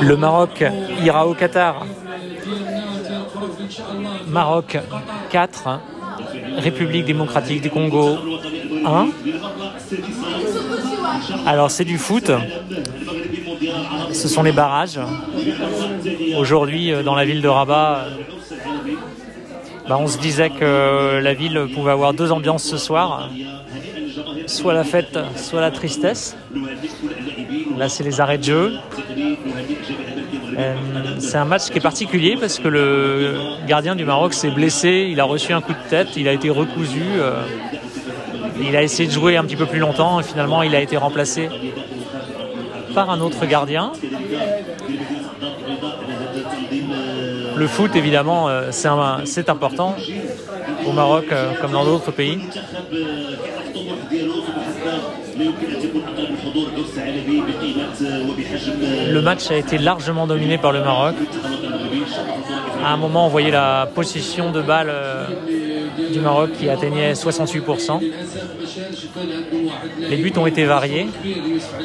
Le Maroc ira au Qatar. Maroc 4, République démocratique du Congo 1. Alors c'est du foot. Ce sont les barrages. Aujourd'hui, euh, dans la ville de Rabat, bah, on se disait que la ville pouvait avoir deux ambiances ce soir. Soit la fête, soit la tristesse. Là, c'est les arrêts de jeu. Euh, c'est un match qui est particulier parce que le gardien du Maroc s'est blessé, il a reçu un coup de tête, il a été recousu. Euh, il a essayé de jouer un petit peu plus longtemps et finalement il a été remplacé par un autre gardien. Le foot, évidemment, euh, c'est important au Maroc comme dans d'autres pays. Le match a été largement dominé par le Maroc. À un moment, on voyait la position de balle euh, du Maroc qui atteignait 68%. Les buts ont été variés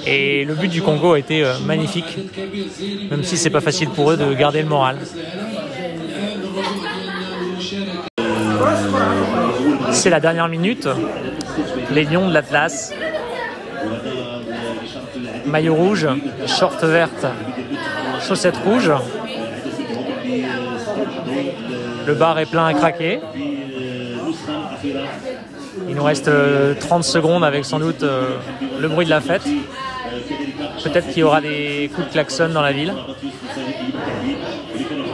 et le but du Congo a été euh, magnifique, même si c'est pas facile pour eux de garder le moral. C'est la dernière minute. Les Lions de l'Atlas maillot rouge, short verte, chaussettes rouges. Le bar est plein à craquer. Il nous reste 30 euh, secondes avec sans doute euh, le bruit de la fête. Peut-être qu'il y aura des coups de klaxon dans la ville.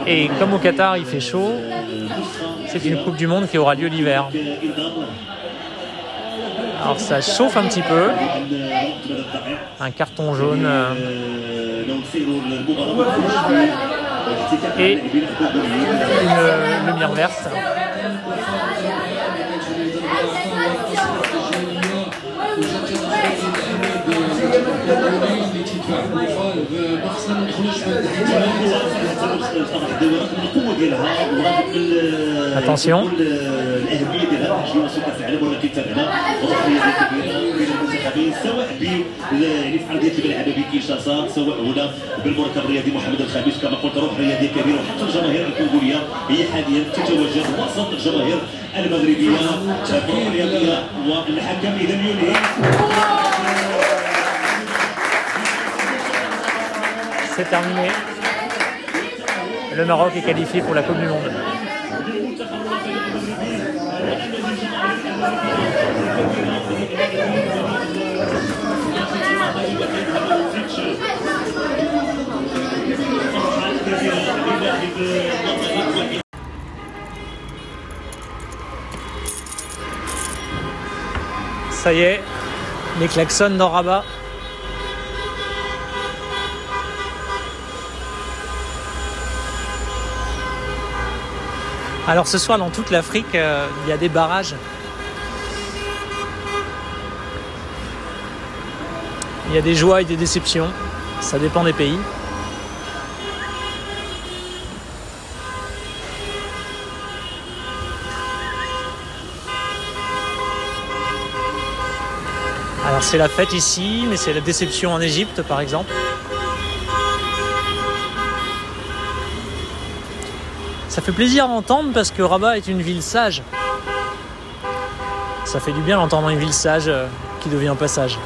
Et comme au Qatar il fait chaud, c'est une Coupe du Monde qui aura lieu l'hiver. Alors ça chauffe un petit peu. Un carton jaune. Euh, et une lumière verte. باخص ما نخرجش من القوه ديالها اتونسيون الاهميه ديالها في يوصل كاس العالم ولكن تابعنا وضحيه كبيره بين المنتخبين سواء يعني في ارضيه الملعب بكيشاسا سواء هنا بالمركب الرياضي محمد الخامس كما قلت روح رياضيه كبيره وحتى الجماهير الكونغوليه هي حاليا تتواجد وسط الجماهير المغربيه الرياضيه والحكم اذا يونس C'est terminé. Le Maroc est qualifié pour la Coupe du Monde. Ça y est, les klaxons dans Rabat. Alors ce soir dans toute l'Afrique, euh, il y a des barrages. Il y a des joies et des déceptions. Ça dépend des pays. Alors c'est la fête ici, mais c'est la déception en Égypte par exemple. Ça fait plaisir à entendre parce que Rabat est une ville sage. Ça fait du bien d'entendre une ville sage euh, qui devient passage.